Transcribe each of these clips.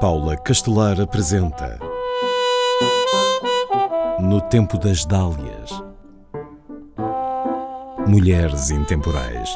Paula Castelar apresenta No Tempo das Dálias Mulheres Intemporais.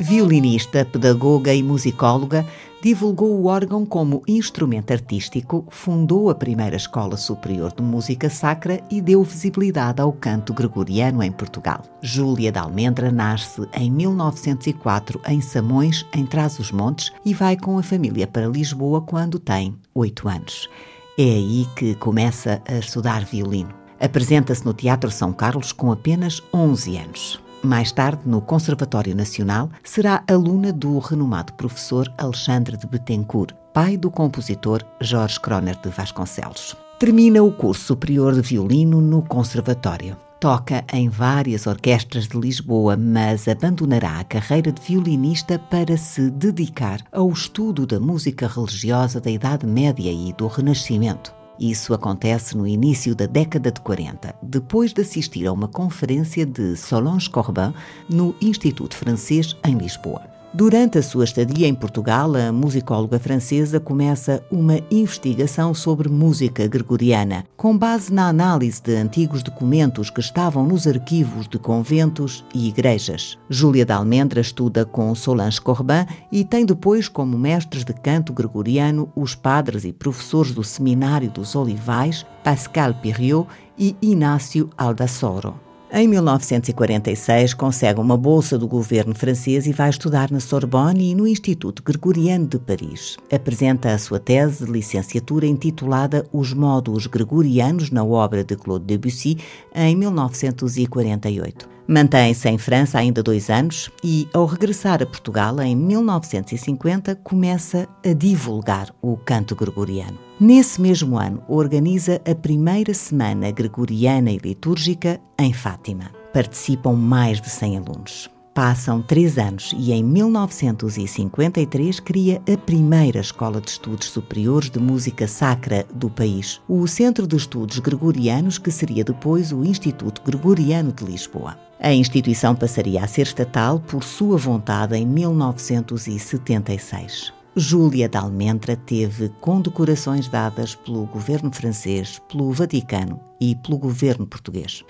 Violinista, pedagoga e musicóloga, divulgou o órgão como instrumento artístico, fundou a primeira Escola Superior de Música Sacra e deu visibilidade ao canto gregoriano em Portugal. Júlia de Almendra nasce em 1904 em Samões, em Trás-os-Montes, e vai com a família para Lisboa quando tem oito anos. É aí que começa a estudar violino. Apresenta-se no Teatro São Carlos com apenas 11 anos. Mais tarde, no Conservatório Nacional, será aluna do renomado professor Alexandre de Betancourt, pai do compositor Jorge Croner de Vasconcelos. Termina o curso superior de violino no Conservatório. Toca em várias orquestras de Lisboa, mas abandonará a carreira de violinista para se dedicar ao estudo da música religiosa da Idade Média e do Renascimento. Isso acontece no início da década de 40, depois de assistir a uma conferência de Solange Corbin no Instituto Francês em Lisboa. Durante a sua estadia em Portugal, a musicóloga francesa começa uma investigação sobre música gregoriana, com base na análise de antigos documentos que estavam nos arquivos de conventos e igrejas. Júlia de Almendra estuda com Solange Corbin e tem depois como mestres de canto gregoriano os padres e professores do Seminário dos Olivais, Pascal Piriot e Inácio Aldassoro. Em 1946, consegue uma bolsa do governo francês e vai estudar na Sorbonne e no Instituto Gregoriano de Paris. Apresenta a sua tese de licenciatura intitulada Os Módulos Gregorianos na obra de Claude Debussy, em 1948. Mantém-se em França ainda dois anos e, ao regressar a Portugal em 1950, começa a divulgar o canto gregoriano. Nesse mesmo ano, organiza a primeira Semana Gregoriana e Litúrgica em Fátima. Participam mais de 100 alunos. Passam três anos e em 1953 cria a primeira escola de estudos superiores de música sacra do país, o Centro de Estudos Gregorianos, que seria depois o Instituto Gregoriano de Lisboa. A instituição passaria a ser estatal por sua vontade em 1976. Júlia de Almendra teve condecorações dadas pelo governo francês, pelo Vaticano e pelo governo português.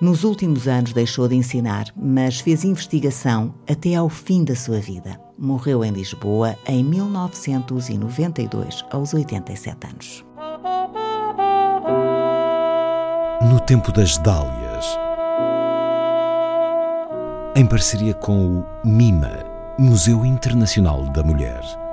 Nos últimos anos deixou de ensinar, mas fez investigação até ao fim da sua vida. Morreu em Lisboa em 1992, aos 87 anos. No Tempo das Dálias, em parceria com o MIMA, Museu Internacional da Mulher.